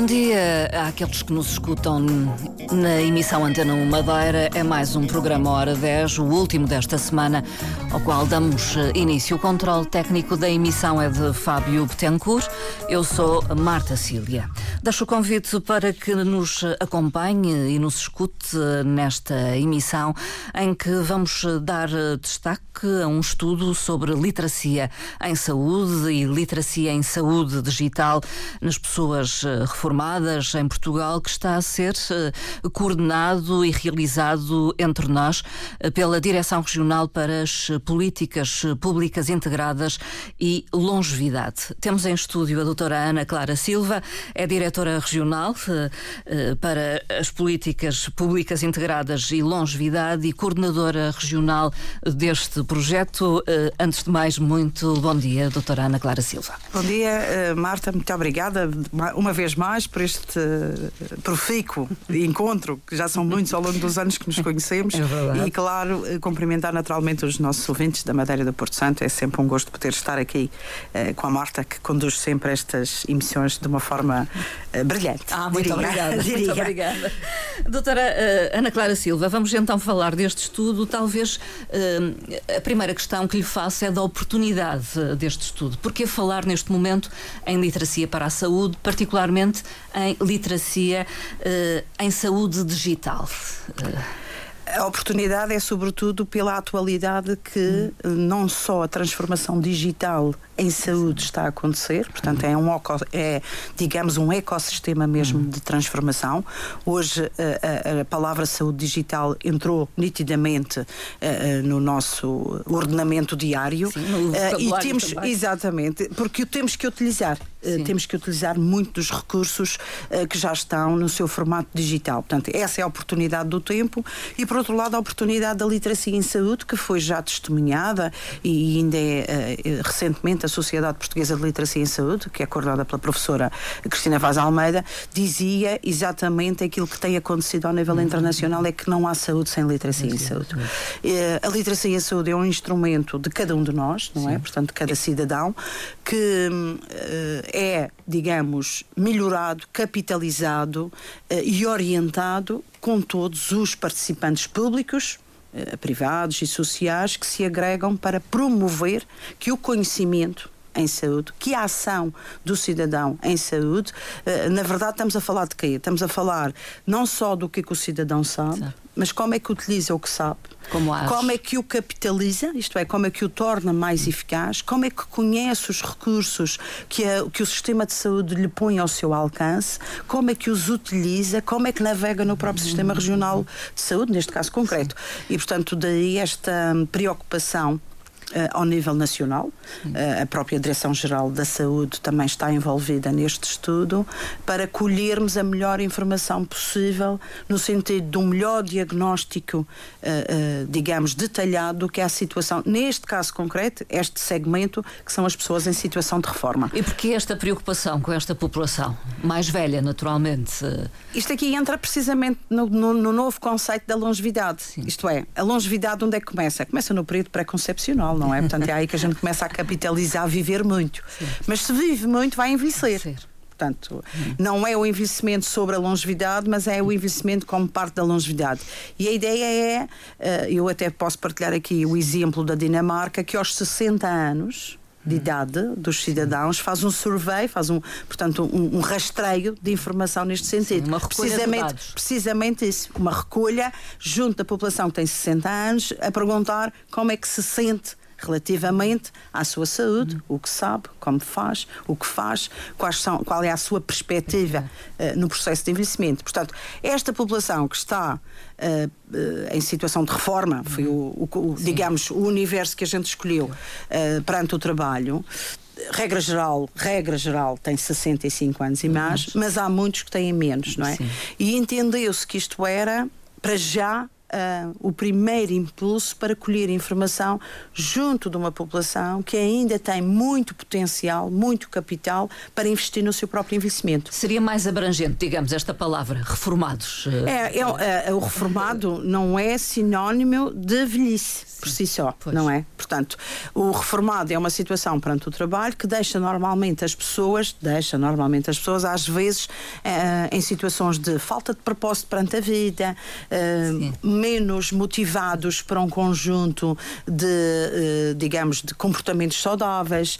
Bom dia àqueles que nos escutam na emissão Antena 1 Madeira. É mais um programa Hora 10, o último desta semana, ao qual damos eh, início. O controle técnico da emissão é de Fábio Betancourt. Eu sou Marta Cília. Deixo o convite para que nos acompanhe e nos escute nesta emissão, em que vamos dar destaque a um estudo sobre literacia em saúde e literacia em saúde digital nas pessoas reformadas eh, formadas em Portugal, que está a ser uh, coordenado e realizado entre nós pela Direção Regional para as Políticas Públicas Integradas e Longevidade. Temos em estúdio a doutora Ana Clara Silva, é diretora regional uh, para as Políticas Públicas Integradas e Longevidade e coordenadora regional deste projeto. Antes de mais, muito bom dia, doutora Ana Clara Silva. Bom dia, Marta, muito obrigada uma vez mais por este profícuo encontro, que já são muitos ao longo dos anos que nos conhecemos. É e, claro, eh, cumprimentar naturalmente os nossos ouvintes da Madeira do Porto Santo. É sempre um gosto poder estar aqui uh, com a Marta, que conduz sempre estas emissões de uma forma uh, brilhante. Ah, muito diria. obrigada. Muito obrigada. Doutora uh, Ana Clara Silva, vamos então falar deste estudo. Talvez a primeira questão que lhe faço é da oportunidade deste estudo. Por que falar neste momento em literacia para a saúde, particularmente em literacia, eh, em saúde digital. A oportunidade é sobretudo pela atualidade que hum. não só a transformação digital em saúde está a acontecer, portanto é um é digamos um ecossistema mesmo de transformação. Hoje a, a, a, palavra saúde digital entrou nitidamente uh, no nosso ordenamento diário Sim, uh, e temos também. exatamente porque o temos que utilizar. Uh, temos que utilizar muito dos recursos que já estão no seu formato digital. Portanto, essa é a oportunidade do tempo e, por outro lado, a oportunidade da literacia em saúde, que foi já testemunhada e ainda é recentemente Sociedade Portuguesa de Literacia em Saúde, que é coordenada pela professora Cristina Vaz Almeida, dizia exatamente aquilo que tem acontecido ao nível internacional é que não há saúde sem literacia em saúde. Eh, a literacia em saúde é um instrumento de cada um de nós, não é? Portanto, de cada cidadão, que eh, é, digamos, melhorado, capitalizado eh, e orientado com todos os participantes públicos, privados e sociais que se agregam para promover que o conhecimento em saúde, que a ação do cidadão em saúde, eh, na verdade estamos a falar de quê? Estamos a falar não só do que, que o cidadão sabe, sabe, mas como é que utiliza o que sabe. Como, como é que o capitaliza, isto é, como é que o torna mais eficaz, como é que conhece os recursos que, a, que o sistema de saúde lhe põe ao seu alcance, como é que os utiliza, como é que navega no próprio sistema regional de saúde, neste caso concreto. E, portanto, daí esta preocupação ao nível nacional. Uh, a própria Direção-Geral da Saúde também está envolvida neste estudo para colhermos a melhor informação possível no sentido de um melhor diagnóstico, uh, digamos, detalhado do que é a situação, neste caso concreto, este segmento, que são as pessoas em situação de reforma. E porquê esta preocupação com esta população? Mais velha, naturalmente. Isto aqui entra precisamente no, no, no novo conceito da longevidade. Sim. Isto é, a longevidade onde é que começa? Começa no período pré-concepcional não é? Portanto, é aí que a gente começa a capitalizar, a viver muito. Sim. Mas se vive muito, vai envelhecer. Portanto, não é o envelhecimento sobre a longevidade, mas é o envelhecimento como parte da longevidade. E a ideia é, eh, eu até posso partilhar aqui o exemplo da Dinamarca, que aos 60 anos, de idade dos cidadãos, faz um survey, faz um, portanto, um, um rastreio de informação neste sentido. Sim, uma precisamente, precisamente isso, uma recolha junto da população que tem 60 anos a perguntar como é que se sente relativamente à sua saúde, uhum. o que sabe, como faz, o que faz, quais são, qual é a sua perspectiva uh, no processo de envelhecimento. Portanto, esta população que está uh, uh, em situação de reforma, foi o, o, o digamos, o universo que a gente escolheu perante o trabalho, regra geral, regra geral tem 65 anos e mais, mas há muitos que têm menos, não é? Sim. E entendeu-se que isto era para já uh, o primeiro impulso para colher informação junto de uma população que ainda tem muito potencial, muito capital para investir no seu próprio investimento. Seria mais abrangente, digamos, esta palavra, reformados. É, é, é o reformado não é sinónimo de velhice por si só, pois. não é? Portanto, o reformado é uma situação perante o trabalho que deixa normalmente as pessoas, deixa normalmente as pessoas às vezes eh, em situações de falta de propósito perante a vida, eh, menos motivados para um conjunto de, eh, digamos, de comportamentos saudáveis,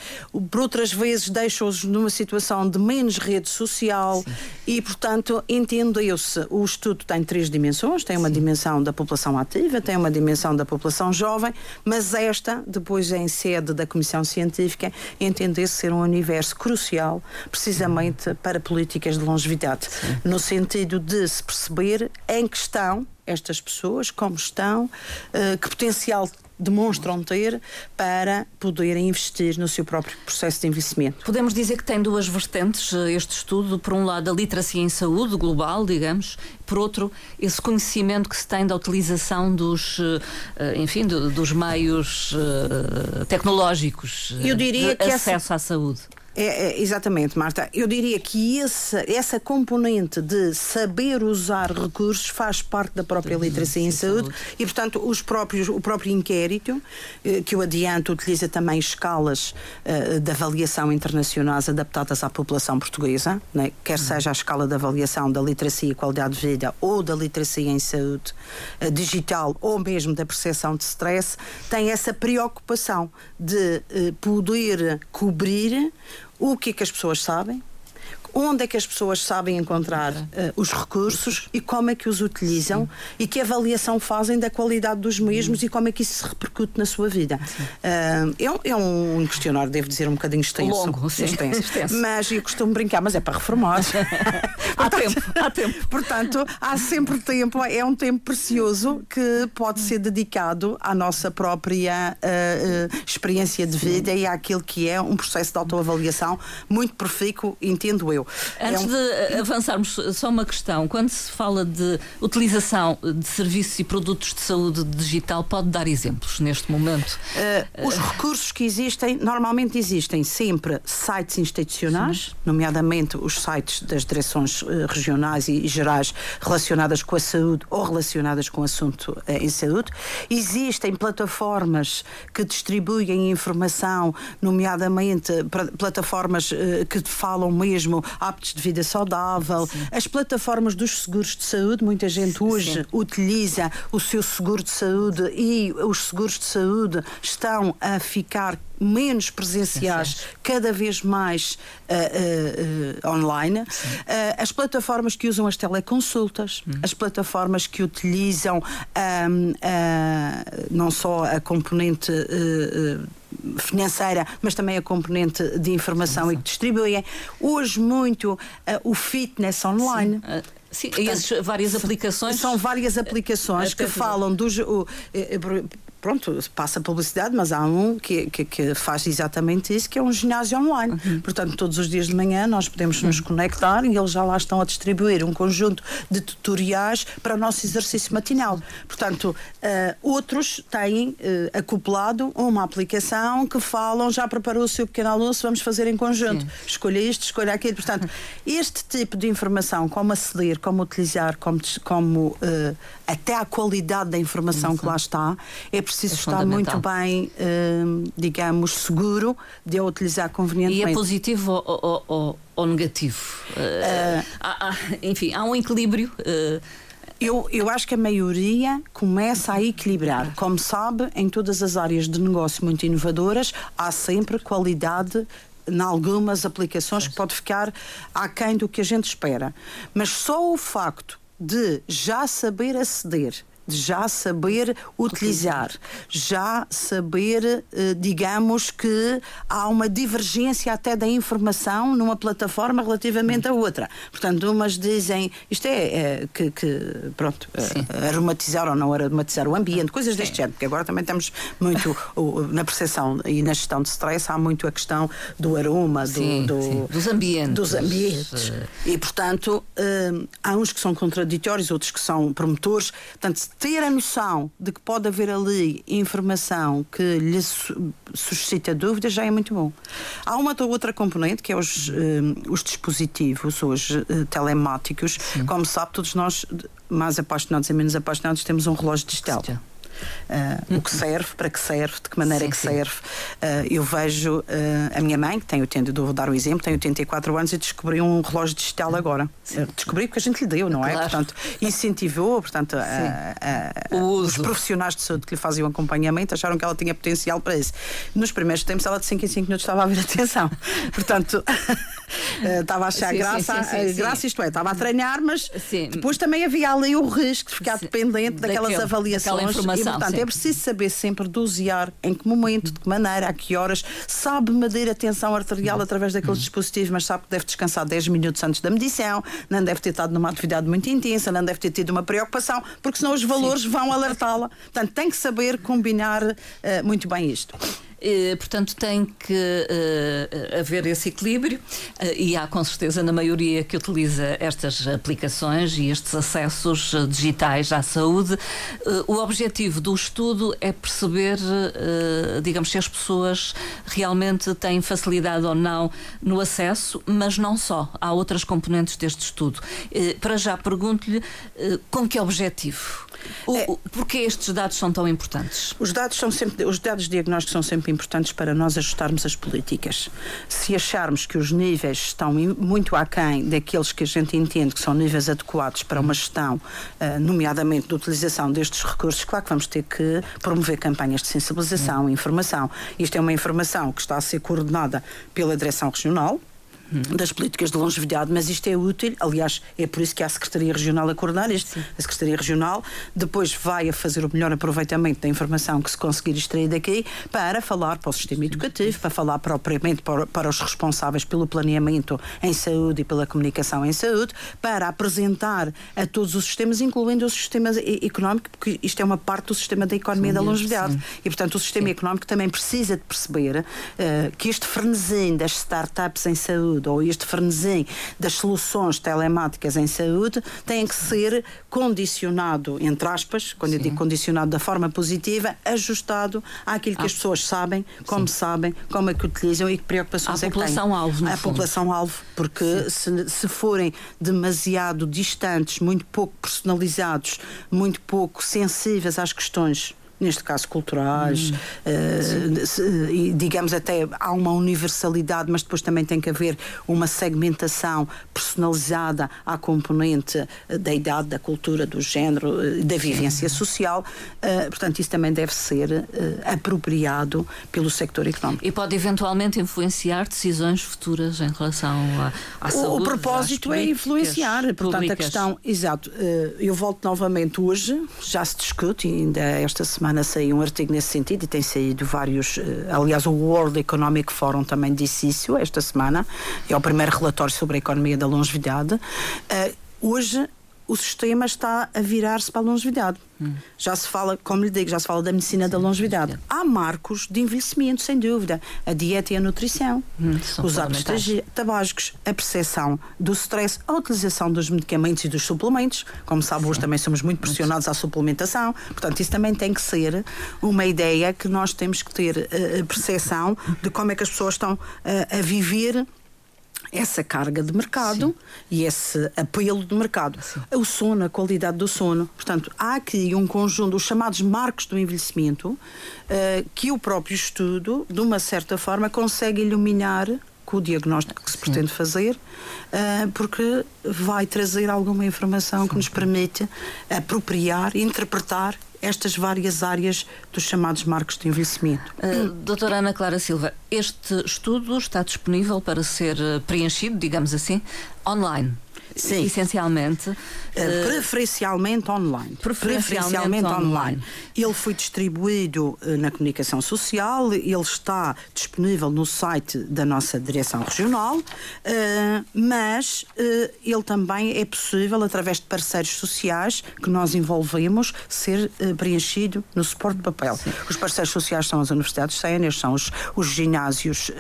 por outras vezes deixa-os numa situação de menos rede social Sim. e, portanto, entendeu-se, o estudo tem três dimensões, tem uma Sim. dimensão da população ativa, tem uma dimensão da população jovem jovem, mas esta, depois em sede da Comissão Científica, entendeu-se ser um universo crucial, precisamente para políticas de longevidade, Sim. no sentido de se perceber em que estão estas pessoas, como estão, uh, que potencial demonstram ter para poderem investir no seu próprio processo de investimento. Podemos dizer que tem duas vertentes eh, este estudo. Por um lado, a literacia em saúde global, digamos, por outro, esse conhecimento que se tem da utilização dos, eh, enfim, dos meios eh, tecnológicos Eu diria de que acesso essa... à saúde. É, é, exatamente, Marta. Eu diria que esse, essa componente de saber usar recursos faz parte da própria literacia em saúde e, portanto, os próprios, o próprio inquérito, eh, que eu adianto, utiliza também escalas eh, de avaliação internacionais adaptadas à população portuguesa, né? quer uhum. seja a escala de avaliação da literacia e qualidade de vida ou da literacia em saúde eh, digital ou mesmo da percepção de stress, tem essa preocupação de poder cobrir o que é que as pessoas sabem, onde é que as pessoas sabem encontrar uh, os recursos e como é que os utilizam Sim. e que avaliação fazem da qualidade dos mesmos Sim. e como é que isso se repercute na sua vida. Uh, é, é, um questionário, devo dizer, um bocadinho extenso. Longo, sim. Extenso. extenso. Mas eu costumo brincar, mas é para reformar. há tempo, há tempo. Portanto, há sempre tempo, é um tempo precioso que pode ser dedicado à nossa própria uh, experiência de vida e àquilo que é um processo de autoavaliação muito profícuo, entendo eu eu. Antes é um... de avançarmos, só uma questão. Quando se fala de utilização de serviços e produtos de saúde digital, pode dar exemplos neste momento? Uh, os recursos que existem, normalmente existem sempre sites institucionais, Sim. nomeadamente os sites das direções uh, regionais e gerais relacionadas com a saúde ou relacionadas com o assunto uh, em saúde. Existem plataformas que distribuem informação, nomeadamente plataformas que falam mesmo hábitos de vida saudável, Sim. as plataformas dos seguros de saúde. Muita gente hoje Sim. utiliza o seu seguro de saúde e os seguros de saúde estão a ficar menos presenciais, cada vez mais uh, uh, online. as plataformas que usam as teleconsultas, hum. as plataformas que utilizam um, não só a componente financeira, mas também a componente de informação e que distribuem. Hoje, muito uh, o fitness online. Sim. Uh, sim, Portanto, várias aplicações. São várias aplicações que falam dos. O, pronto, passa publicidade, mas há um que, que, que, faz exatamente isso, que é um ginásio online. Uhum. Portanto, todos os dias de manhã nós podemos nos uhum. conectar e eles já lá estão a distribuir um conjunto de tutoriais para o nosso exercício matinal. Portanto, uh, outros têm uh, acoplado uma aplicação que falam, já preparou o seu pequeno almoço, vamos fazer em conjunto. Sim. Escolha isto, escolha aquilo. Portanto, este tipo de informação, como aceder, como utilizar, como, como uh, até a qualidade da informação que lá está, é preciso é estar muito bem, uh, digamos, seguro de a utilizar convenientemente. E é positivo ou, ou, ou negativo? Uh, há, há, enfim, há um equilíbrio. Uh, eu, eu acho que a maioria começa a equilibrar. Como sabe, em todas as áreas de negócio muito inovadoras, há sempre qualidade em algumas aplicações que pode ficar aquém do que a gente espera. Mas só o facto de já saber aceder de já saber utilizar, já saber, eh, digamos que há uma divergência até da informação numa plataforma relativamente à outra. Portanto, umas dizem isto é, é que, que, pronto, uh, aromatizar ou não aromatizar o ambiente, coisas deste género, porque agora também estamos muito na percepção e na gestão de stress há muito a questão do aroma, do, sim, do sim. dos ambientes. Dos ambientes. E, portanto, há uns que são contraditórios, outros que são promotores. Portanto, ter a noção de que pode haver ali informação que lhe suscita dúvidas já é muito bom. Há uma outra componente que é os, uh, os dispositivos, os uh, telemáticos. Sim. Como sabe, todos nós, mais apaixonados e menos apaixonados, temos um relógio digital. Sim uh, o que serve, para que serve, de que maneira sim, é que sim. serve. Uh, eu vejo uh, a minha mãe, que tem 80, vou dar o exemplo, tem 84 anos e descobriu um relógio digital agora. descobri porque a gente lhe deu, não é? Claro. Portanto, incentivou, portanto, a, a, os profissionais de saúde que lhe faziam acompanhamento acharam que ela tinha potencial para isso. Nos primeiros tempos, ela de 5 em 5 minutos estava a ver atenção. Portanto, estava a achar sim, graça, sim, sim, graça, isto é, estava a treinar, mas depois também havia ali o risco de ficar dependente daquelas Daquele, avaliações Portanto, sim. é preciso saber sempre dosear em que momento, de que maneira, a que horas. Sabe medir a tensão arterial uhum. através daqueles uhum. dispositivos, mas sabe que deve descansar 10 minutos antes da medição, não deve ter estado numa atividade muito intensa, não deve ter tido uma preocupação, porque senão os valores sim. vão alertá-la. Portanto, tem que saber combinar uh, muito bem isto. Portanto, tem que uh, haver esse equilíbrio uh, e há com certeza na maioria que utiliza estas aplicações e estes acessos digitais à saúde. o objetivo do estudo é perceber, digamos, se as pessoas realmente têm facilidade ou não no acesso, mas não só. Há outras componentes deste estudo. para já, pergunto-lhe com que objetivo? O, é, porque estes dados são tão importantes? Os dados são sempre, os dados diagnósticos são sempre importantes para nós ajustarmos as políticas. Se acharmos que os níveis estão muito aquém daqueles que a gente entende que são níveis adequados para uma gestão, uh, nomeadamente de utilização destes recursos, claro que vamos ter que promover campanhas de sensibilização e informação. Isto é uma informação que está a ser coordenada pela Direção Regional, das políticas de longevidade, mas isto é útil, aliás, é por isso que há a Secretaria Regional a coordenar isto. Sim. A Secretaria Regional depois vai a fazer o melhor aproveitamento da informação que se conseguir extrair daqui para falar para o sistema educativo, para falar propriamente para, para os responsáveis pelo planeamento em saúde e pela comunicação em saúde, para apresentar a todos os sistemas, incluindo o sistema económico, porque isto é uma parte do sistema da economia sim, da longevidade. Sim. E, portanto, o sistema económico também precisa de perceber uh, que este frenesim das startups em saúde saúde ou este frenesim das soluções telemáticas em saúde tem que ser condicionado, entre aspas, quando Sim. eu digo condicionado da forma positiva, ajustado àquilo que ah. as pessoas sabem, como Sim. sabem, como é que utilizam e que preocupações à é que têm. população-alvo. A população-alvo, porque se, se forem demasiado distantes, muito pouco personalizados, muito pouco sensíveis às questões neste caso culturais, uh, e digamos até há uma universalidade, mas depois também tem que haver uma segmentação personalizada à componente eh, da idade, da cultura, do género, eh, da vivência social. Portanto, isso também deve ser apropriado pelo sector económico. E pode eventualmente influenciar decisões futuras em relação à, à saúde. O propósito é influenciar, portanto, públicas. a questão, exato. eu volto novamente hoje, já se discute, ainda esta semana semana saiu um artigo nesse sentido e tem saído vários. Eh, aliás, o World Economic Forum também disse isso esta semana. É o primeiro relatório sobre a economia da longevidade. Uh, hoje o sistema está a virar-se para a longevidade. Hum. Já se fala, como lhe digo, já se fala da medicina Sim, da longevidade. Há marcos de envelhecimento, sem dúvida. A dieta e a nutrição, hum, os hábitos tabásicos, a percepção do stress, a utilização dos medicamentos e dos suplementos. Como sabe, hoje também somos muito pressionados à suplementação. Portanto, isso também tem que ser uma ideia que nós temos que ter uh, percepção de como é que as pessoas estão uh, a viver essa carga de mercado Sim. e esse apelo de mercado. Sim. O sono, a qualidade do sono. Portanto, há aqui um conjunto, os chamados marcos do envelhecimento, uh, que o próprio estudo, de uma certa forma, consegue iluminar com o diagnóstico que se pretende Sim. fazer, uh, porque vai trazer alguma informação que nos permite apropriar, interpretar estas várias áreas dos chamados marcos de envelhecimento. Uh, doutora Ana Clara Silva, este estudo está disponível para ser eh, preenchido, digamos assim, online. Sim. essencialmente. Uh, preferencialmente online. Preferencialmente, preferencialmente online. online. Ele foi distribuído uh, na comunicação social, ele está disponível no site da nossa direção regional, uh, mas ele também é possível, através de parceiros sociais que nós envolvemos, ser preenchido no suporte de papel. Sim. Os parceiros sociais são as universidades séniores, são os, os ginásios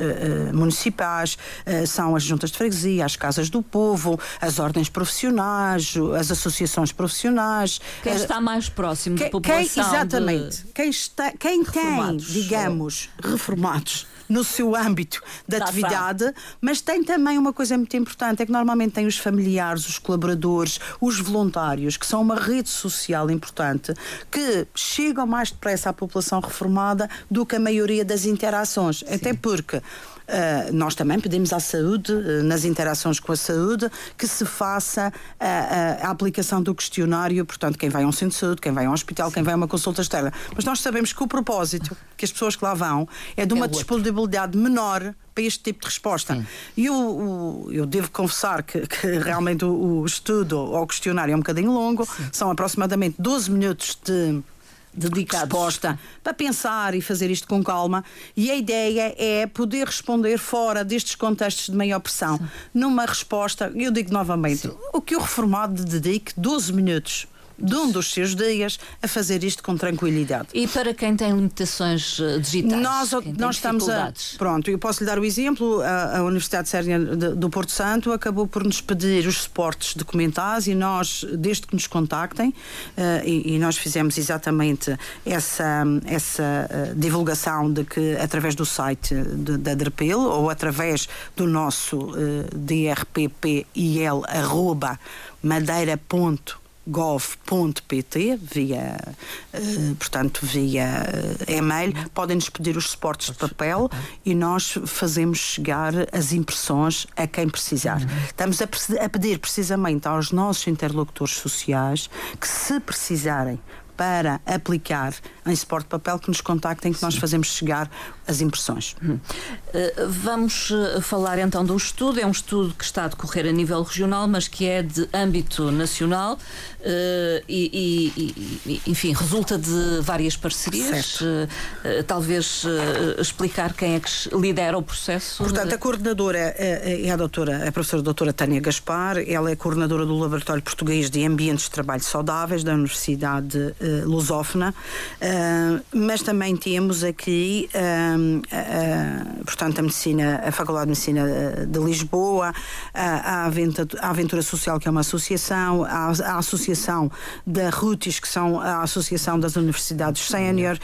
municipais, são as juntas de freguesia, as casas do povo, as ordens profissionais, as associações profissionais. Quem está mais próximo quem, da população. Quem, exatamente. De... Quem, está, quem tem, digamos, reformados no seu âmbito de tá atividade, mas tem também uma coisa muito importante: é que normalmente tem os familiares, os colaboradores, os voluntários, que são uma rede social importante, que chegam mais depressa à população reformada do que a maioria das interações. Sim. Até porque Uh, nós também pedimos à saúde, uh, nas interações com a saúde, que se faça a, a, a, aplicação do questionário, portanto, quem vai a um centro de saúde, quem vai a um hospital, Sim. quem vai a uma consulta externa. Mas nós sabemos que o propósito, que as pessoas que lá vão, é de uma é disponibilidade menor para este tipo de resposta. Sim. E eu, eu devo confessar que, que realmente o, o, estudo ou o questionário é um bocadinho longo, Sim. são aproximadamente 12 minutos de dedicados resposta para pensar e fazer isto com calma. E a ideia é poder responder fora destes contextos de maior pressão, Sim. numa resposta, eu digo novamente, Sim. o que o reformado dedique 12 minutos de um dos seus dias a fazer isto com tranquilidade. E para quem tem limitações eh, digitais? Nós, nós estamos a. Pronto, eu posso lhe dar o exemplo. A, a Universidade Sérvia do Porto Santo acabou por nos pedir os suportes documentados e nós, desde que nos contactem, uh, e, e, nós fizemos exatamente essa, essa uh, divulgação de que através do site da DRPIL ou através do nosso uh, drppil arroba madeira.com gov.pt via uh, portanto via uh, e-mail. Podem nos pedir os suportes de papel e nós fazemos chegar as impressões a quem precisar. Estamos a, a pedir precisamente aos nossos interlocutores sociais que se precisarem para aplicar em suporte de papel que nos contactem que nós fazemos chegar as impressões. Hum. Uh, vamos uh, falar então do estudo. É um estudo que está a decorrer a nível regional, mas que é de âmbito nacional uh, e, e, e, enfim, resulta de várias parcerias. talvez explicar quem é que lidera o processo. Portanto, a coordenadora é, é a doutora, a professora doutora Tânia Gaspar, ela é coordenadora do Laboratório Português de Ambientes de Trabalho Saudáveis da Universidade Lusófona, mas também temos aqui portanto, a medicina, a Faculdade de Medicina eh, de Lisboa, a, Aventura, a Aventura Social, que é uma associação, a, a Associação da RUTIS, que são a Associação das Universidades Sénior,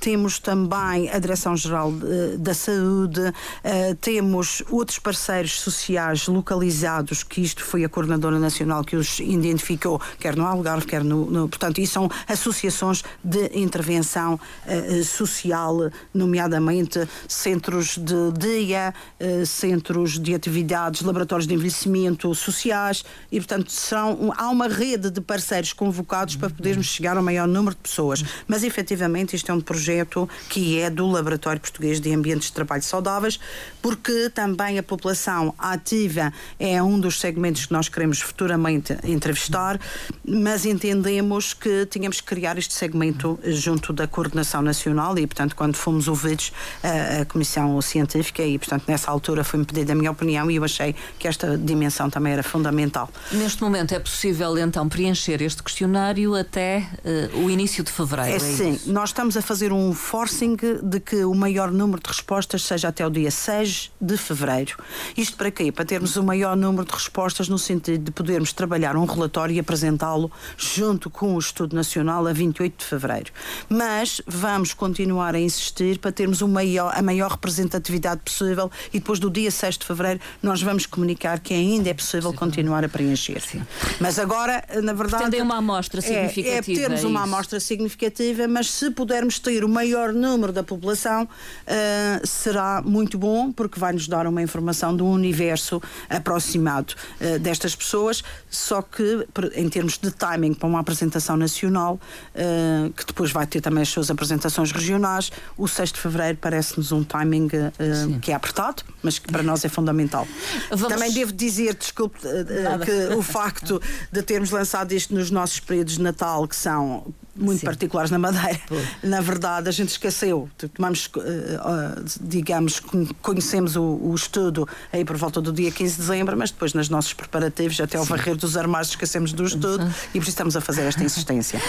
temos também a Direção-Geral da Saúde, uh, temos outros parceiros sociais localizados, que isto foi a Coordenadora Nacional que os identificou, quer no Algarve, quer no. no portanto, e são associações de intervenção uh, social nomeadamente centros de dia, eh, centros de atividades, laboratórios de envelhecimento sociais e, portanto, são, há uma rede de parceiros convocados para podermos chegar ao maior número de pessoas. Mas, efetivamente, isto é um projeto que é do Laboratório Português de Ambientes de Trabalho Saudáveis, porque também a população ativa é um dos segmentos que nós queremos futuramente entrevistar, mas entendemos que tínhamos que criar este segmento junto da Coordenação Nacional e, portanto, quando fomos ouvidos a, a Comissão Científica e, portanto, nessa altura foi-me pedida a minha opinião e eu achei que esta dimensão também era fundamental. Neste momento é possível então preencher este questionário até uh, o início de fevereiro? É, é sim, isso? nós estamos a fazer um forcing de que o maior número de respostas seja até o dia 6 de fevereiro. Isto para quê? Para termos o maior número de respostas no sentido de podermos trabalhar um relatório e apresentá-lo junto com o Estudo Nacional a 28 de fevereiro. Mas vamos continuar a insistir para termos maior, a maior representatividade possível e depois do dia 6 de fevereiro nós vamos comunicar que ainda é possível continuar a preencher. Sim. Mas agora, na verdade. Pretendem uma amostra significativa. É, é termos é uma amostra significativa, mas se pudermos ter o maior número da população, uh, será muito bom, porque vai nos dar uma informação do universo aproximado uh, destas pessoas. Só que, em termos de timing para uma apresentação nacional, uh, que depois vai ter também as suas apresentações regionais, o 6 de fevereiro parece-nos um timing uh, que é apertado, mas que para nós é fundamental. Vamos... Também devo dizer, desculpe, que o facto de termos lançado isto nos nossos períodos de Natal, que são muito Sim. particulares na Madeira. Na verdade, a gente esqueceu. Tomamos, uh, digamos, conhecemos o, o, estudo aí por volta do dia 15 de dezembro, mas depois, nos nossos preparativos, até ao varrer dos armários, esquecemos do estudo uhum. e por isso estamos a fazer esta insistência.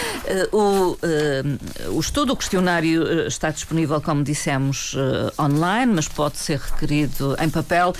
Uh, o, uh, o estudo, o questionário está disponível, como dissemos, online, mas pode ser requerido em papel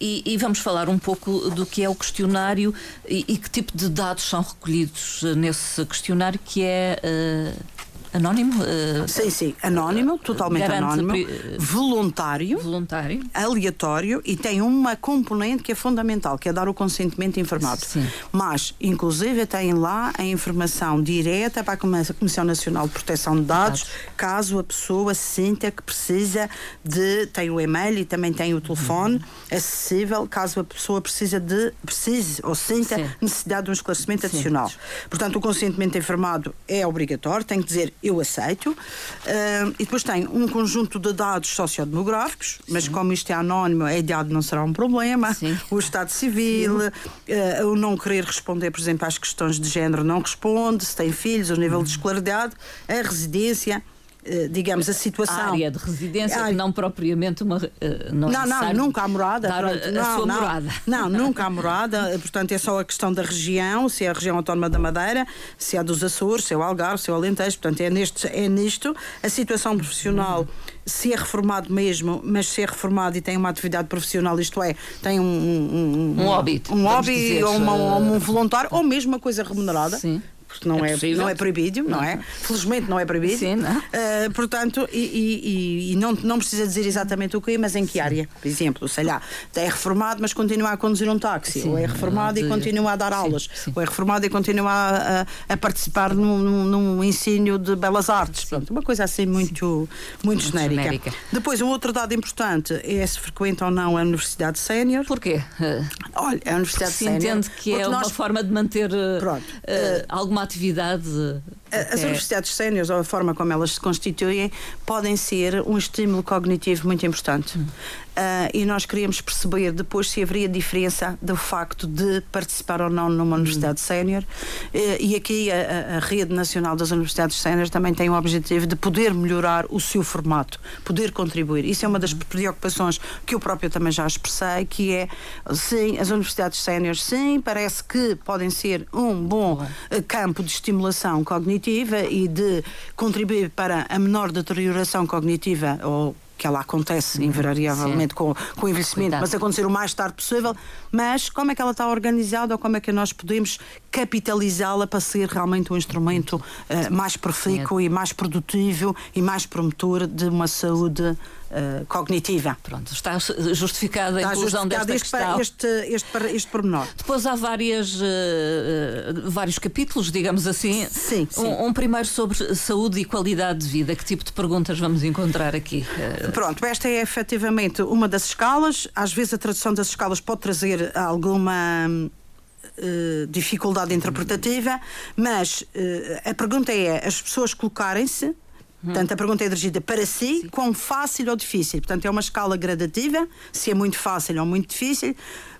E, e, vamos falar um pouco do que é o questionário e, e que tipo de dados são recolhidos nesse questionário que é. Uh, Anónimo? Uh, sim, sim, anónimo, totalmente anónimo, voluntário, voluntário, aleatório e tem uma componente que é fundamental, que é dar o consentimento informado. Sim. Mas, inclusive, tem lá a informação direta para a Comissão Nacional de Proteção de Dados, caso a pessoa sinta que precisa de. tem o e-mail e também tem o telefone uhum. acessível, caso a pessoa precisa de. precise ou sinta sim. necessidade de um esclarecimento sim. adicional. Portanto, o consentimento informado é obrigatório, tem que dizer eu aceito. Uh, e depois tem um conjunto de dados sociodemográficos, mas Sim. como isto é anónimo, a idade não será um problema. Sim. O estado civil, uh, o não querer responder, por exemplo, às questões de género, não responde, se tem filhos, o nível de escolaridade, a residência digamos, a situação. A área de residência, ah, não propriamente uma. Eh, não, não, não nunca há morada. Dar pronto, a, não, sua não, morada. Não, nunca há morada. Portanto, é só a questão da região, se é a região autónoma da Madeira, se é dos Açores, se é o Algarve, se é o Alentejo. Portanto, é, neste, é nisto. A situação profissional. Uhum se é reformado mesmo, mas se é reformado e tem uma atividade profissional, isto é, tem um, um, um, um hobby, um hobby ou, uma, ou um voluntário, ou mesmo uma coisa remunerada, Sim porque não é, é não é proibido, não, não, é? Felizmente não é proibido. Sim, não? Uh, portanto, e, e, e, não, não precisa dizer exatamente o que, mas em que área. Por exemplo, sei lá, é reformado, mas continua a conduzir um táxi, sim, ou é reformado de... e continua a dar aulas, sim, ou é reformado e continua a, a participar num, num, ensino de belas artes. Pronto, uma coisa assim muito, muito, genérica. genérica. Depois, um outro dado importante é se frequenta ou não a Universidade Sénior. Porquê? Olha, a Universidade Sénior. Se entende que é nós... uma forma de manter uh, alguma atividade. As universidades séniores, ou a forma como elas se constituem, podem ser um estímulo cognitivo muito importante. Hum. Uh, e nós queríamos perceber depois se haveria diferença do facto de participar ou não numa universidade uhum. sénior. Uh, e aqui a, a, Rede Nacional das Universidades Séniores também tem o objetivo de poder melhorar o seu formato, poder contribuir. Isso é uma das preocupações que eu próprio também já expressei, que é, sim, as universidades séniores, sim, parece que podem ser um bom uh, campo de estimulação cognitiva e de contribuir para a menor deterioração cognitiva ou que ela acontece invariavelmente com, com o envelhecimento, Cuidado. mas acontecer o mais tarde possível. Mas como é que ela está organizada ou como é que nós podemos capitalizá-la para ser realmente um instrumento uh, mais profícuo e mais produtivo e mais promotor de uma saúde Uh, cognitiva. Pronto, está justificada a está inclusão desta este, questão. Este, este, este pormenor. Depois há várias, uh, vários capítulos, digamos assim. Sim, sim. Um, um, primeiro sobre saúde e qualidade de vida. Que tipo de perguntas vamos encontrar aqui? Uh... Pronto, esta é efetivamente uma das escalas. Às vezes a tradução das escalas pode trazer alguma uh, dificuldade interpretativa, mas uh, a pergunta é: as pessoas colocarem-se. Portanto, a pergunta é dirigida para si, Sim. quão fácil ou difícil. Portanto, é uma escala gradativa, se é muito fácil ou muito difícil.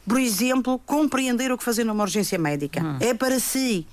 Por exemplo, compreender o que fazer numa urgência médica. Hum. É para si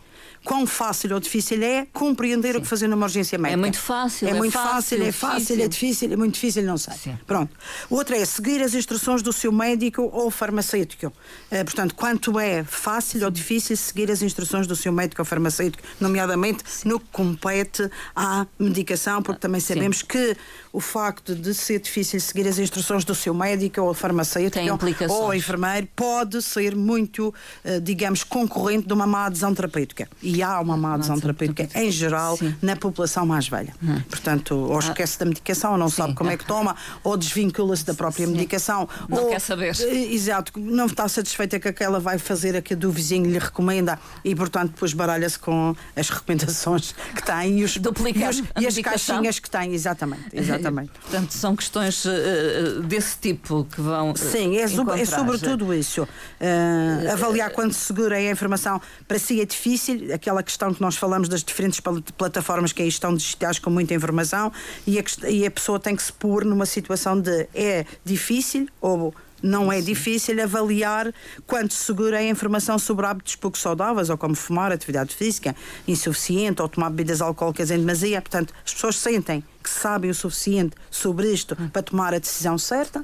quão fácil ou difícil é compreender Sim. o que fazer numa urgência médica. É muito fácil, é, é muito fácil, é fácil, difícil. é difícil, é muito difícil, não sei. Sim. Pronto. Outra é seguir as instruções do seu médico ou farmacêutico. Uh, portanto, quanto é fácil Sim. ou difícil seguir as instruções do seu médico ou farmacêutico, nomeadamente no que compete à medicação, porque também sabemos que o facto de ser difícil seguir as instruções do seu médico ou farmacêutico ou enfermeiro pode ser muito, uh, digamos, concorrente de uma má adesão terapêutica. E há uma má adesão terapêutica em geral Sim. na população mais velha. Hum. Portanto, ou ah. esquece da medicação, ou não Sim. sabe como é que toma, ou desvincula-se da própria Sim. medicação. Não ou, quer saber. Eh, exato, não está satisfeita que aquela vai fazer a que do vizinho lhe recomenda e, portanto, depois baralha-se com as recomendações que tem e, os, e, os, e as caixinhas que tem, exatamente. exatamente. Portanto, são questões uh, desse tipo que vão. Uh, Sim, é, sobre, é sobretudo isso. Uh, avaliar quanto segura é a informação para si é difícil aquela questão que nós falamos das diferentes plataformas que aí estão digitais com muita informação e a, e a pessoa tem que se pôr numa situação de é difícil ou não é Sim. difícil avaliar quanto segura é a informação sobre hábitos pouco saudáveis, ou como fumar, atividade física insuficiente, ou tomar bebidas alcoólicas em demasia. Portanto, as pessoas sentem que sabem o suficiente sobre isto hum. para tomar a decisão certa,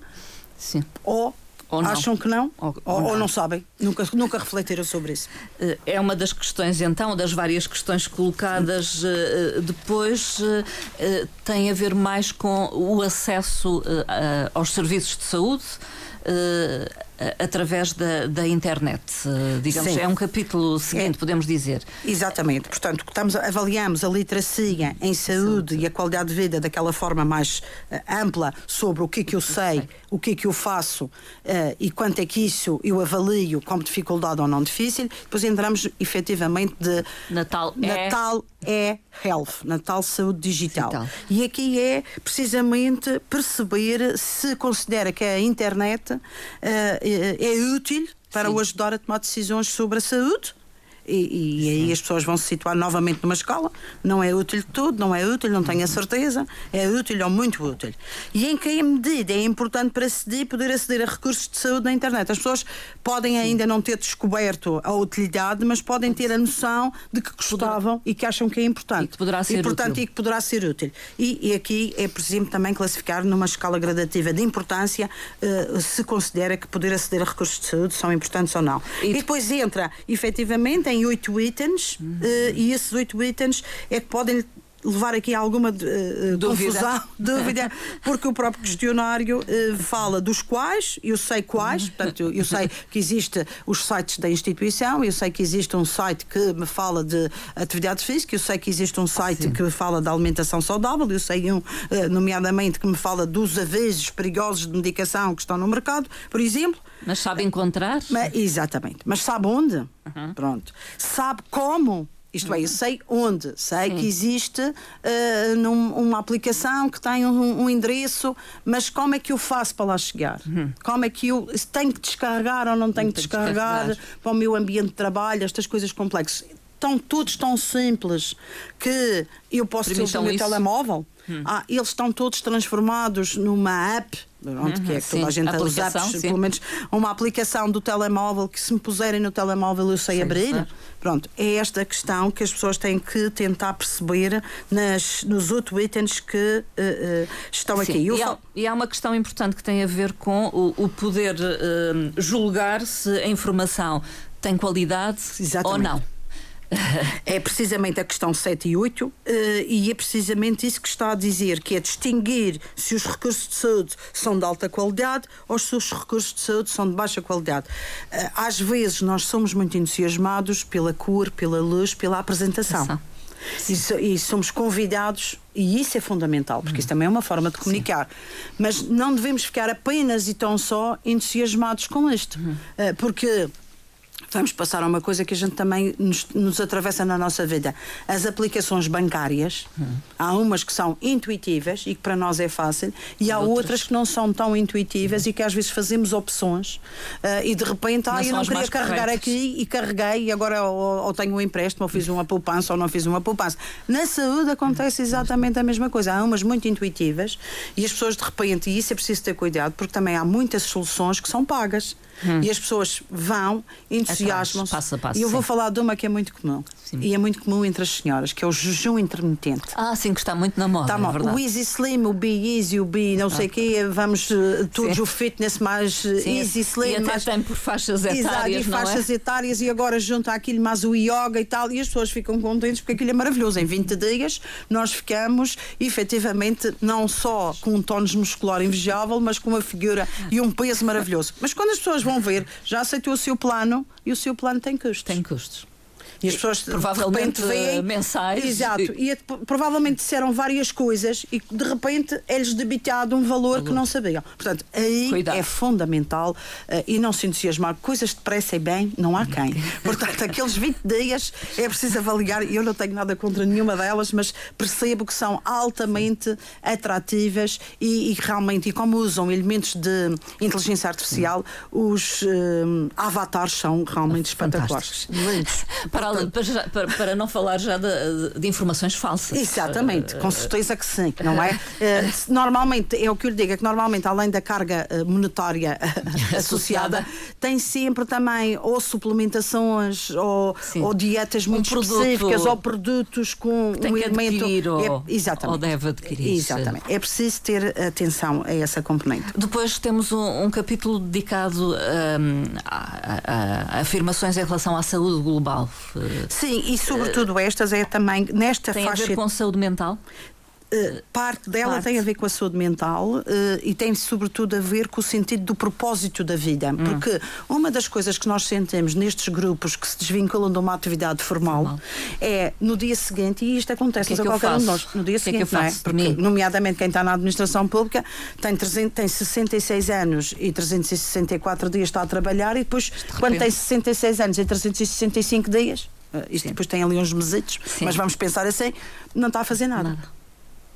Sim. ou ou Acham que não? Ou, ou, ou, não. não. sabem? Nunca, nunca refletiram sobre isso? Eh, é uma das questões, então, das várias questões colocadas uh, depois, uh, tem a ver mais com o acesso uh, aos serviços de saúde através da, da internet. digamos, Sim. é um capítulo seguinte, é. podemos dizer. Exatamente. Portanto, estamos, avaliamos a literacia em saúde e a qualidade de vida daquela forma mais uh, ampla sobre o que é que eu sei, o que é que eu faço uh, e quanto é que isso eu avalio como dificuldade ou não difícil. Depois entramos efetivamente de Natal, Natal é, é health, Natal saúde digital. digital. E aqui é precisamente perceber se considera que a internet uh, é útil para Sim. o ajudar a tomar decisões sobre a saúde e, e aí as pessoas vão se situar novamente numa escola. Não é útil tudo, não é útil, não tenho a certeza, é útil ou muito útil. E em que medida é importante para aceder, poder aceder a recursos de saúde na internet? As pessoas podem ainda não ter descoberto a utilidade, mas podem ter a noção de que gostavam e que acham que é importante. E que poderá ser e, portanto, útil. E que poderá ser útil. E, e aqui é preciso também classificar numa escala gradativa de importância uh, se considera que poder aceder a recursos de saúde são importantes ou não. E, e depois entra, efetivamente, em oito itens uhum. uh, e esses oito itens é que podem levar aqui alguma uh, dúvida. confusão, dúvida, porque o próprio questionário uh, fala dos quais, eu sei quais, portanto, eu, eu, sei que existe os sites da instituição, eu sei que existe um site que me fala de atividade física, eu sei que existe um site Sim. que me fala de alimentação saudável, eu sei um, uh, nomeadamente, que me fala dos avisos perigosos de medicação que estão no mercado, por exemplo. Mas sabe encontrar? Mas, exatamente. Mas sabe onde? Uhum. Pronto. Sabe como? Isto é, eu sei onde, sei Sim. que existe uh, num, uma aplicação que tem um, um, endereço, mas como é que eu faço para lá chegar? Uhum. Como é que eu tenho que descarregar ou não tenho não que descarregar, descarregar para o meu ambiente de trabalho, estas coisas complexas? Estão todos tão simples que eu posso ter o meu telemóvel. Hum. Ah, eles estão todos transformados numa app Pronto, uhum, que é que sim. toda a gente a usar, pelo menos uma aplicação do telemóvel que se me puserem no telemóvel eu sei sim, abrir. Sim. Pronto, é esta questão que as pessoas têm que tentar perceber nas, nos outros itens que uh, uh, estão aqui. E, há, e, há, uma questão importante que tem a ver com o, o poder uh, julgar se a informação tem qualidade Exatamente. ou não. É precisamente a questão 7 e 8, eh, e é precisamente isso que está a dizer, que é distinguir se os recursos de saúde são de alta qualidade ou se os recursos de saúde são de baixa qualidade. Eh, às vezes nós somos muito entusiasmados pela cor, pela luz, pela apresentação. E, e, somos convidados, e isso é fundamental, porque isso também é uma forma de comunicar. Sim. Mas não devemos ficar apenas e tão só entusiasmados com isto. Eh, porque vamos passar a uma coisa que a gente também nos, nos atravessa na nossa vida. As aplicações bancárias, hum. há umas que são intuitivas e que para nós é fácil, e há outras, outras que não são tão intuitivas hum. e que às vezes fazemos opções uh, e de repente, ah, eu não queria carregar corretos. aqui e carreguei e agora ou, ou, tenho um empréstimo, ou fiz uma poupança ou não fiz uma poupança. Na saúde acontece exatamente a mesma coisa. Há umas muito intuitivas e as pessoas de repente, e isso é preciso ter cuidado, porque também há muitas soluções que são pagas. Hum. E as pessoas vão, entusiasmam-se. E eu vou falar de uma que é muito comum. Sim. E é muito comum entre as senhoras, que é o jejum intermitente. Ah, sim, que está muito na moda. Está é o Easy Slim, o Be Easy, o Be não ah. sei o quê, vamos uh, todos sim. o fitness mais sim. Easy Slim. E até mais... tem por faixas etárias. Exato, e faixas é? etárias, e agora junto àquilo mais o yoga e tal, e as pessoas ficam contentes porque aquilo é maravilhoso. Em 20 dias nós ficamos efetivamente não só com um tónus muscular invejável, mas com uma figura e um peso maravilhoso. Mas quando as pessoas vão ver, já aceitou o seu plano e o seu plano tem custos. Tem custos. E as pessoas provavelmente de veem, mensais. Exato. E provavelmente disseram várias coisas e de repente é-lhes debitado um valor, valor, que não sabiam. Portanto, aí Cuidado. é fundamental uh, e não se entusiasmar. Coisas depressa e bem, não há quem. Portanto, aqueles 20 dias é preciso avaliar. Eu não tenho nada contra nenhuma delas, mas percebo que são altamente atrativas e, e realmente, e como usam elementos de inteligência artificial, os uh, avatares são realmente espetaculares. Lindos. Para para, para, para, não falar já de, de, informações falsas. Exatamente, com certeza que sim, não é? Eh, normalmente, é o que eu lhe digo, é que normalmente, além da carga eh, monetária associada, tem sempre também ou suplementações ou, ou dietas muito um específicas ou produtos com um elemento. Ou, é, exatamente. ou deve adquirir. Exatamente. É preciso ter atenção a essa componente. Depois temos um, um capítulo dedicado um, a, a, a afirmações em relação à saúde global. Sim, e sobretudo estas é também nesta tem faixa. Tem a ver com saúde mental? Uh, parte dela parte. tem a ver com a saúde mental uh, e tem sobretudo a ver com o sentido do propósito da vida. Hum. Porque uma das coisas que nós sentimos nestes grupos que se desvinculam de uma atividade formal, formal. é no dia seguinte, e isto acontece que é a qualquer um de nós, no dia que seguinte, é que não é? Porque, nomeadamente quem está na administração pública tem, 300, tem 66 anos e 364 dias está a trabalhar e depois, de quando tem 66 anos e 365 dias, uh, isto Sim. depois tem ali uns mesitos, mas vamos pensar assim, não está a fazer nada. nada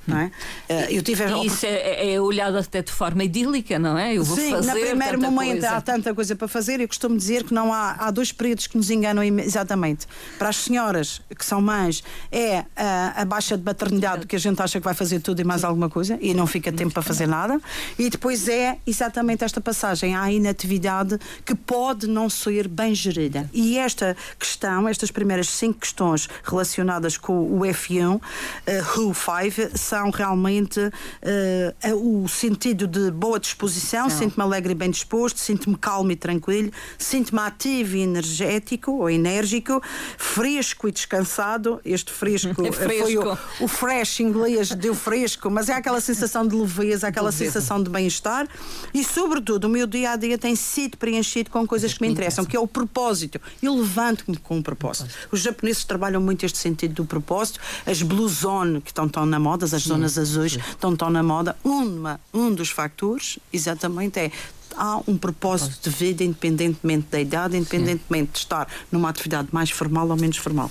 não é? Eh, eu tive e isso é, é, olhado até de forma idílica, não é? Eu vou Sim, fazer. No primeiro momento coisa. há tanta coisa para fazer. Eu costumo dizer que não há, há dois períodos que nos enganam exatamente. Para as senhoras que são mães, é a, a baixa de maternidade, que a gente acha que vai fazer tudo e mais alguma coisa e não fica tempo para fazer nada. E depois é exatamente esta passagem à inatividade que pode não ser bem gerida. E esta questão, estas primeiras cinco questões relacionadas com o F1, uh, WHO 5, são realmente uh, o sentido de boa disposição, sinto-me alegre e bem disposto, sinto-me calmo e tranquilo, sinto-me ativo e energético ou enérgico, fresco e descansado. Este fresco, é fresco. foi o, o, fresh inglês, deu fresco, mas é aquela sensação de leveza, aquela sensação de bem-estar e, sobretudo, o meu dia a dia tem sido preenchido com coisas que me interessam, que é o propósito. Eu levanto-me com um propósito. Os japoneses trabalham muito este sentido do propósito, as blue zone que estão tão na moda, as zonas azuis estão tão na moda. Uma, um dos fatores, exatamente, é há um propósito de vida independentemente da idade, independentemente Sim. de estar numa atividade mais formal ou menos formal.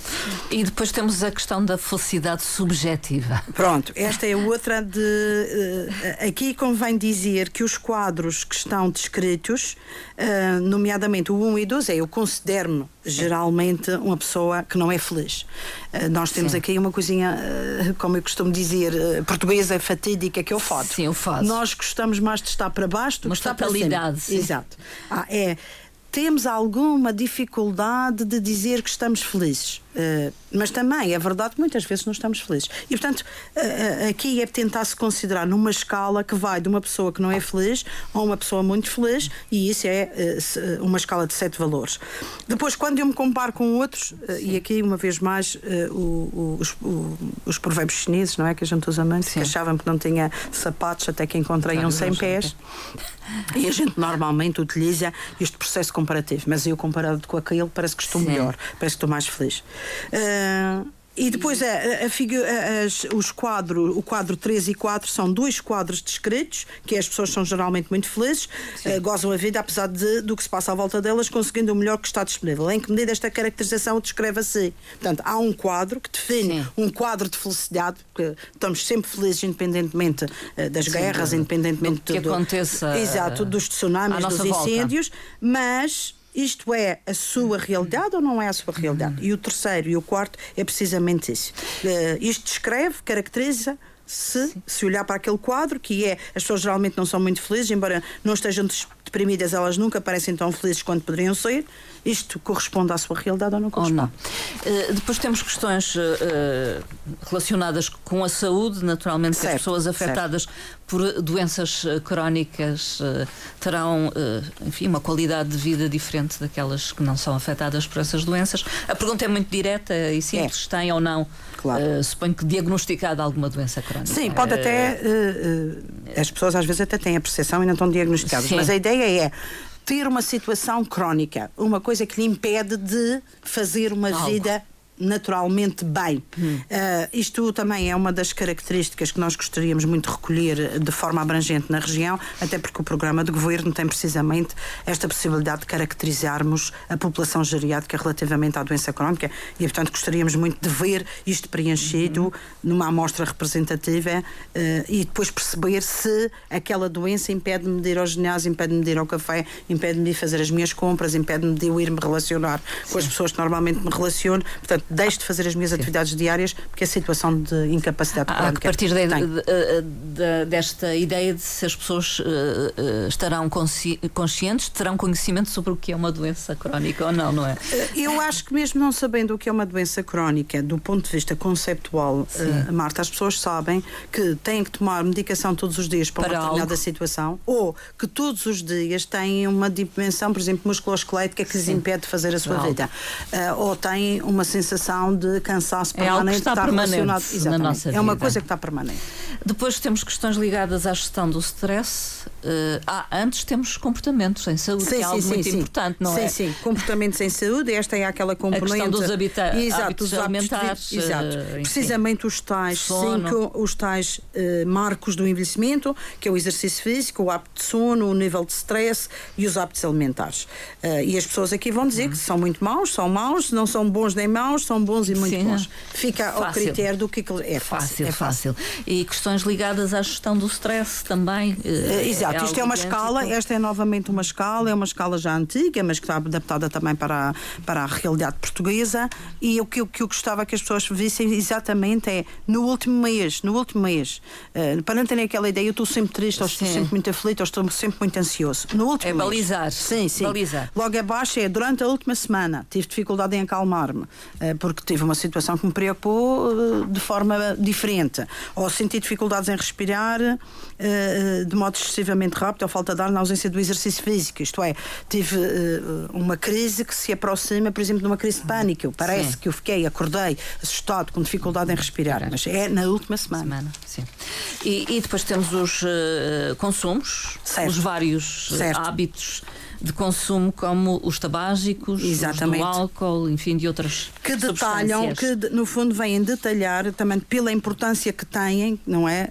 E depois temos a questão da felicidade subjetiva. Pronto, esta é outra de. Uh, aqui convém dizer que os quadros que estão descritos, uh, nomeadamente o 1 e 2, é eu considero-me geralmente uma pessoa que não é feliz. Uh, nós temos Sim. aqui uma coisinha, como eu costumo dizer, portuguesa fatídica, que é o fado. Sim, o fado. Nós gostamos mais de estar para baixo do que estar para cima. Sim. Exato. Ah, é temos alguma dificuldade de dizer que estamos felizes. Uh, mas também é verdade que muitas vezes não estamos felizes. E, portanto, uh, aqui é tentar se considerar numa escala que vai de uma pessoa que não é feliz a uma pessoa muito feliz, e isso é uma escala de sete valores. Depois, quando eu me comparo com outros, e aqui, uma vez mais, o, o, os, o, os, provérbios chineses, não é? Que a gente usa muito, que achavam que não tinha sapatos até que encontrei um sem pés. E a gente normalmente utiliza este processo comparativo, mas eu comparado com aquele parece que estou Sim. melhor, parece que estou mais feliz. Uh, e depois a, a, a, as, os quadros, o quadro 3 e 4 são dois quadros descritos, que as pessoas são geralmente muito felizes, uh, gozam a vida apesar de, do que se passa à volta delas, conseguindo o melhor que está disponível. Em que medida esta caracterização descreve assim? Portanto, há um quadro que define Sim. um quadro de felicidade, porque estamos sempre felizes independentemente uh, das Sim, guerras, independentemente do que do, aconteça. Exato, dos tsunamis, dos incêndios, volta. mas isto é a sua realidade ou não é a sua realidade? E o terceiro e o quarto é precisamente isso. Uh, isto descreve, caracteriza se, se olhar para aquele quadro, que é as pessoas geralmente não são muito felizes, embora não estejam deprimidas, elas nunca parecem tão felizes quanto poderiam ser. Isto corresponde à sua realidade ou não corresponde? Ou não. Uh, depois temos questões uh, relacionadas com a saúde, naturalmente, certo, as pessoas afetadas certo. por doenças crónicas uh, terão, enfim, uma qualidade de vida diferente daquelas que não são afetadas por essas doenças. A pergunta é muito direta e simples: é. têm ou não? Claro. suponho que diagnosticada alguma doença crónica. Sim, pode até. as pessoas às vezes até têm a percepção e não estão diagnosticadas, Sim. mas a ideia é ter uma situação crónica, uma coisa que lhe impede de fazer uma Algo. vida naturalmente bem. Hum. Uh, isto também é uma das características que nós gostaríamos muito de recolher de forma abrangente na região, até porque o programa de governo tem precisamente esta possibilidade de caracterizarmos a população geriátrica relativamente à doença crónica e, portanto, gostaríamos muito de ver isto preenchido uhum. numa amostra representativa uh, e depois perceber se aquela doença impede-me de ir ao ginásio, impede-me de ir ao café, impede-me de fazer as minhas compras, impede-me de eu ir me relacionar Sim. com as pessoas que normalmente me relaciono. Portanto, deixo de fazer as minhas Sim. atividades diárias porque a situação de incapacidade Há que partir de, de, de, desta ideia de se as pessoas uh, uh, estarão consci conscientes, terão conhecimento sobre o que é uma doença crónica ou não, não é? Eh, eu acho que mesmo não sabendo o que é uma doença crónica, do ponto de vista conceptual, uh, Marta, as pessoas sabem que têm que tomar medicação todos os dias para, para uma determinada algo. situação ou que todos os dias têm uma dimensão, por exemplo, musculoesquelética que Sim. lhes impede de fazer a sua Para vida. ou têm uma sensação sensação de cansaço permanente. É algo que está, está permanente na nossa vida. É uma coisa que está permanente. Depois temos questões ligadas à gestão do stress. Uh, ah, antes temos comportamentos em saúde, sim, que é algo sim, muito sim. importante, não é? Sim, sim, comportamentos em saúde, esta é aquela componente. A questão dos habita exato, hábitos os alimentares. De, exato, uh, precisamente os tais sono. cinco, os tais uh, marcos do envelhecimento, que é o exercício físico, o hábito de sono, o nível de stress e os hábitos alimentares. e as pessoas aqui vão dizer que são muito maus, são maus, não são bons nem maus, são bons e muito bons. Fica fácil. ao critério do que é fácil. Fácil, é fácil. E questões ligadas à gestão do stress também. Uh, exato, é isto é uma escala, esta é novamente uma escala, é uma escala já antiga, mas que está adaptada também para a, para a realidade portuguesa. E o que, o que eu gostava que as pessoas vissem exatamente é no último mês, no último mês, uh, para não terem aquela ideia, eu estou sempre triste, ou estou sempre muito aflito, ou estou sempre muito ansioso. No último é mês, balizar. Sim, sim. Balizar. Logo abaixo é durante a última semana, tive dificuldade em acalmar-me, uh, porque tive uma situação que me preocupou de forma diferente, ou senti dificuldades em respirar uh, de modo excessivamente rápido, ou falta de ar na ausência do exercício físico. Isto é, tive uma crise que se aproxima, por exemplo, de uma crise de pânico. Parece sim. que eu fiquei, acordei, assustado, com dificuldade em respirar, mas é na última semana. semana sim. E, e depois temos os uh, consumos, certo. os vários certo. hábitos de consumo como os tabágicos, Exatamente. os do álcool, enfim, de outras que detalham, que no fundo vêm detalhar também pela importância que têm, não é?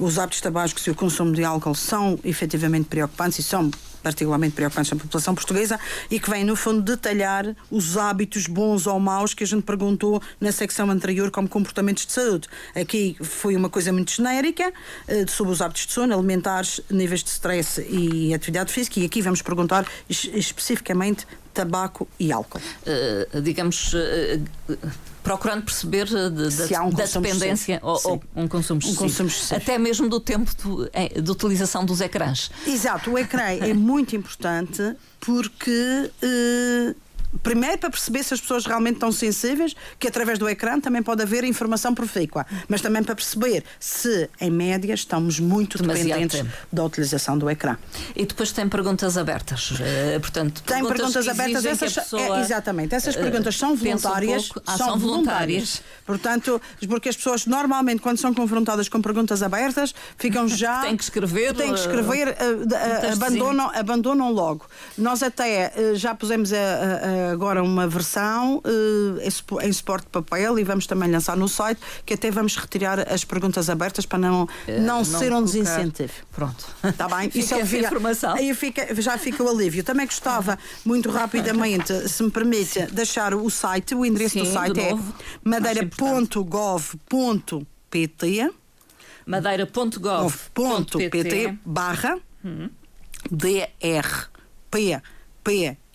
Uh, os hábitos tabágicos e o consumo de álcool são efetivamente preocupantes e são particularmente preocupantes na população portuguesa e que vem, no fundo, detalhar os hábitos bons ou maus que a gente perguntou na secção anterior como comportamentos de saúde. Aqui foi uma coisa muito genérica eh, sobre os hábitos de sono, alimentares, níveis de stress e atividade física, e aqui vamos perguntar especificamente tabaco e álcool. Uh, digamos. Uh, procurando perceber de, de, um da dependência ou, ou, um consumo excessivo. Um consumo. Até mesmo do tempo de, de, utilização dos ecrãs. Exato, o ecrã é muito importante porque. Uh, primeiro para perceber se as pessoas realmente estão sensíveis, que através do ecrã também pode haver informação profícua, mas também para perceber se, em média, estamos muito Demasiado dependentes tempo. da utilização do ecrã. E depois tem perguntas abertas, uh, portanto, tem perguntas, perguntas abertas, essas, é, exatamente, essas eh, perguntas são voluntárias, um ah, são, são voluntárias. Portanto, porque as pessoas normalmente quando são confrontadas com perguntas abertas, ficam já têm que escrever, têm que escrever, uh, uh, abandonam, abandonam logo. Nós até já pusemos a, a agora uma versão uh, em suporte de papel e vamos também lançar no site que até vamos retirar as perguntas abertas para não, uh, não, não ser um desincentivo. Pronto. Está bem? Isso é fica, informação. Aí fica, já fica o alívio. Também gostava, muito rapidamente, se me permite, deixar o site, o endereço Sim, do site é madeira.gov.pt madeira.gov.pt barra hum.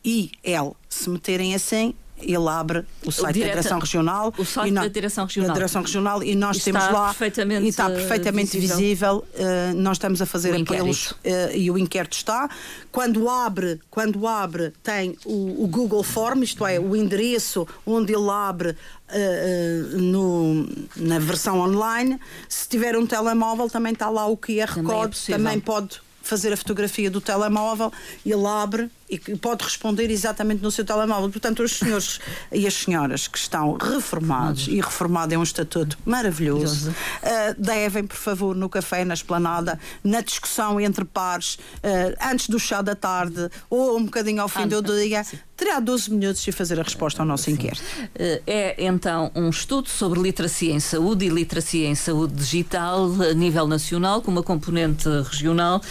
DRPPIL se meterem assim, ele abre o site Direta, da Direção Regional. O site da Direção Regional. Da Direção Regional e nós temos lá. Perfeitamente e está perfeitamente visível. visível. Uh, nós estamos a fazer apelos uh, e o inquérito está. Quando abre, quando abre tem o, o Google Form, isto é, o endereço onde ele abre uh, no, na versão online. Se tiver um telemóvel, também está lá o QR também é Code, é também pode fazer a fotografia do telemóvel, ele abre e pode responder exatamente no seu telemóvel. Portanto, os senhores e as senhoras que estão reformados, e reformado é um estatuto maravilhoso, uh, devem, por favor, no café, na esplanada, na discussão entre pares, uh, antes do chá da tarde ou um bocadinho ao fim ah, do dia, sim. Terá 12 minutos de fazer a resposta ao nosso inquérito. Uh, é então um estudo sobre literacia em saúde e literacia em saúde digital a nível nacional, com uma componente regional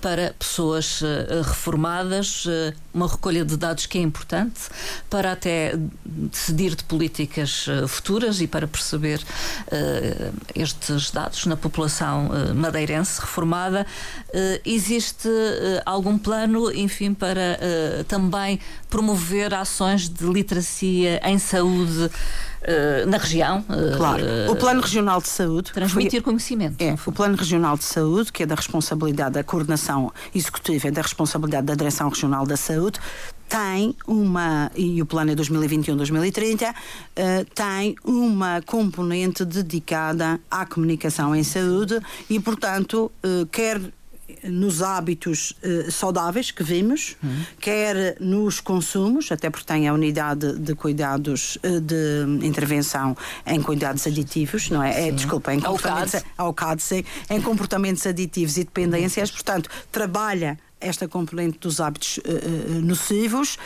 para pessoas reformadas eh, uma recolha de dados que é importante para até decidir de políticas eh, futuras e para perceber uh, estes dados na população uh, madeirense reformada. Uh, existe algum plano, enfim, para também promover ações de literacia em saúde? Uh, na região. Uh, claro. O Plano Regional de Saúde. Transmitir foi, conhecimento. É, o Plano Regional de Saúde, que é da responsabilidade da coordenação executiva e da responsabilidade da Direção Regional da Saúde, tem uma, e o plano é 2021-2030, uh, tem uma componente dedicada à comunicação em saúde e, portanto, uh, quer nos hábitos uh, saudáveis que vimos, uhum. quer nos consumos, até porque tem a unidade de cuidados uh, de intervenção em cuidados aditivos, não é? é desculpa, em comportamentos, ao CADSE, em comportamentos aditivos e dependências, portanto, trabalha esta componente dos hábitos uh, nocivos uh,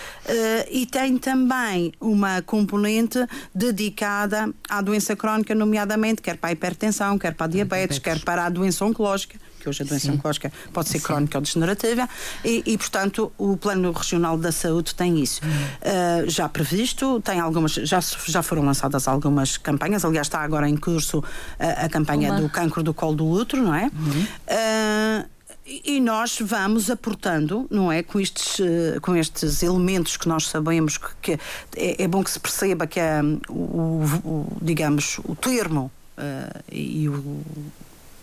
e tem também uma componente dedicada à doença crónica, nomeadamente quer para a hipertensão, quer para a diabetes, quer para a doença oncológica que hoje a doença Sim. oncológica pode ser Sim. crónica ou degenerativa, e, e, portanto o Plano Regional da Saúde tem isso. Uh, já previsto, tem algumas, já, já foram lançadas algumas campanhas, aliás, está agora em curso a, a campanha do cancro do colo do útero, não é? Uh, e nós vamos aportando, não é? Com estes, eh, com estes elementos que nós sabemos que, que é, é, bom que se perceba que é, o, o, digamos, o termo uh, e o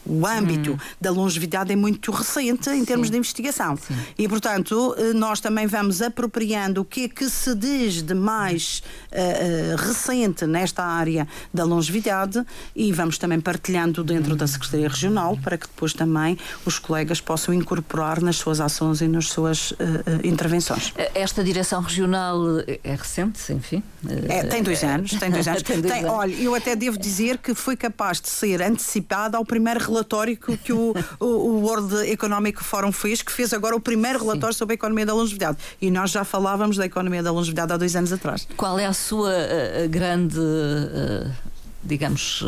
o âmbito hum. da longevidade é muito recente em termos Sim. de investigação. Sim. E, portanto, eh, nós também vamos apropriando o que é que se diz de mais uh, recente nesta área da longevidade e vamos também partilhando dentro da Secretaria Regional para que depois também os colegas possam incorporar nas suas ações e nas suas uh, intervenções. Esta direção regional é recente, enfim? É, tem dois anos. Tem dois anos. tem dois tem, anos. Olha, eu até devo dizer que foi capaz de ser antecipada ao primeiro relatório que, que o, o, o, World Economic Forum fez, que fez agora o primeiro relatório Sim. sobre a economia da longevidade. E nós já falávamos da economia da longevidade há dois anos atrás. Qual é a sua uh, grande, uh, digamos,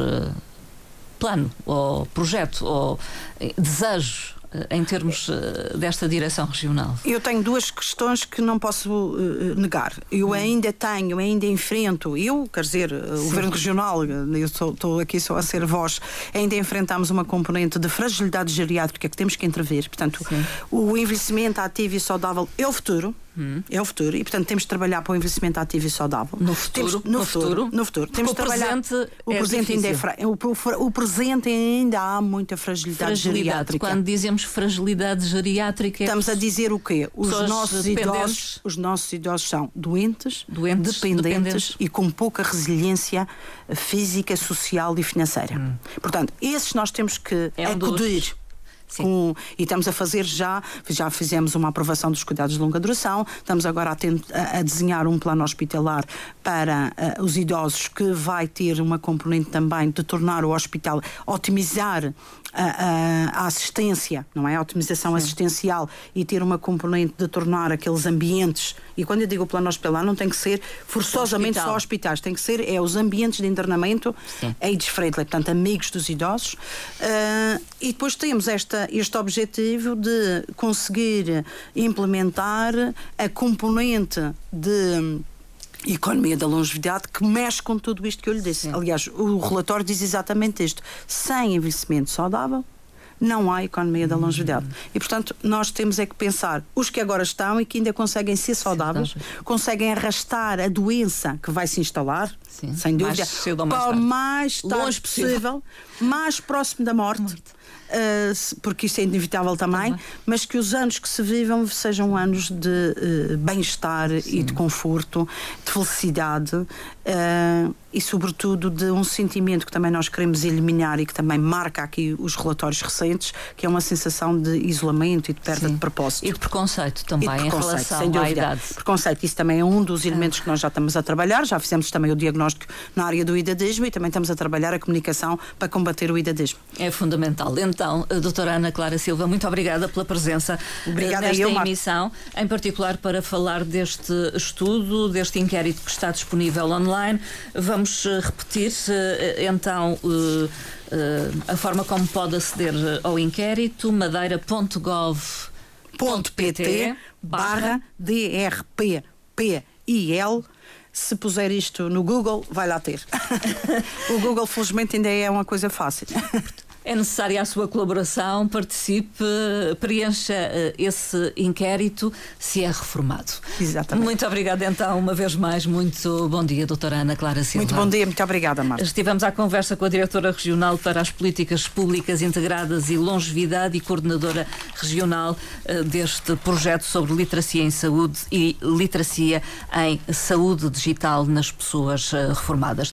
plano, ou projeto, ou desejo em termos uh, desta direção regional? Eu tenho duas questões que não posso uh, negar. Eu hum. ainda tenho, ainda enfrento, eu, quer dizer, Sim. o Governo Regional, eu estou aqui só a ser voz, ainda enfrentamos uma componente de fragilidade geriátrica que temos que intervir. Portanto, Sim. o envelhecimento ativo e saudável é o futuro. Hum. É o futuro e, portanto, temos de trabalhar para o investimento ativo e saudável. No futuro? Temos, no, no futuro, futuro, No futuro. Temos o trabalhar. Presente o, é presente ainda é fra... o, o, o, presente ainda há muita fragilidade, fragilidade. geriátrica. Quando dizemos fragilidade geriátrica. É Estamos a dizer o quê? Os nossos idosos, os nossos idosos são doentes, doentes dependentes, dependentes, e com pouca resiliência física, social e financeira. Hum. Portanto, esses nós temos que é um acudir. Dos com, e estamos a fazer já, já fizemos uma aprovação dos cuidados de longa duração, estamos agora a, ter, a, a desenhar um plano hospitalar para uh, os idosos que vai ter uma componente também de tornar o hospital, otimizar a, assistência, não é? A otimização Sim. assistencial e ter uma componente de tornar aqueles ambientes, e quando eu digo plano hospitalar, não tem que ser forçosamente Hospital. só hospitais, tem que ser é os ambientes de internamento age-friendly, portanto, amigos dos idosos. Uh, e depois temos esta, este objetivo de conseguir implementar a componente de economia da longevidade que mexe com tudo isto que eu lhe disse. Sim. Aliás, o relatório diz exatamente isto: sem envelhecimento saudável, não há economia da longevidade. E, portanto, nós temos é que pensar os que agora estão e que ainda conseguem ser saudáveis, conseguem arrastar a doença que vai se instalar, Sim. sem dúvida, para o mais tarde possível, possível, mais próximo da morte. morte uh, porque isso é inevitável também, também, mas que os anos que se vivam sejam anos de uh, bem-estar e de conforto, de felicidade uh, e, sobretudo, de um sentimento que também nós queremos eliminar e que também marca aqui os relatórios recentes, que é uma sensação de isolamento e de perda Sim. de propósito. E de preconceito também de preconceito, em relação sem dúvida. à idade. Preconceito, isso também é um dos elementos que nós já estamos a trabalhar, já fizemos também o diagnóstico na área do idadismo e também estamos a trabalhar a comunicação para combater o idadismo. É fundamental. Então, doutora Ana Clara Silva, muito obrigada pela presença eh, obrigada nesta eu, emissão, em particular para falar deste estudo, deste inquérito que está disponível online. Vamos eh, repetir eh, então a forma como pode aceder ao inquérito, madeira.gov.pt barra DRPPIL se puser isto no Google, vai lá ter. o Google, felizmente, ainda é uma coisa fácil. É necessária a sua colaboração, participe, preencha eh, esse inquérito se é reformado. Exatamente. Muito obrigada então, uma vez mais. Muito bom dia, doutora Ana Clara Silva. Muito bom dia, muito obrigada, Marta. Estivemos à conversa com a diretora regional para as políticas públicas integradas e longevidade e coordenadora regional uh, deste projeto sobre literacia em saúde e literacia em saúde digital nas pessoas uh, reformadas.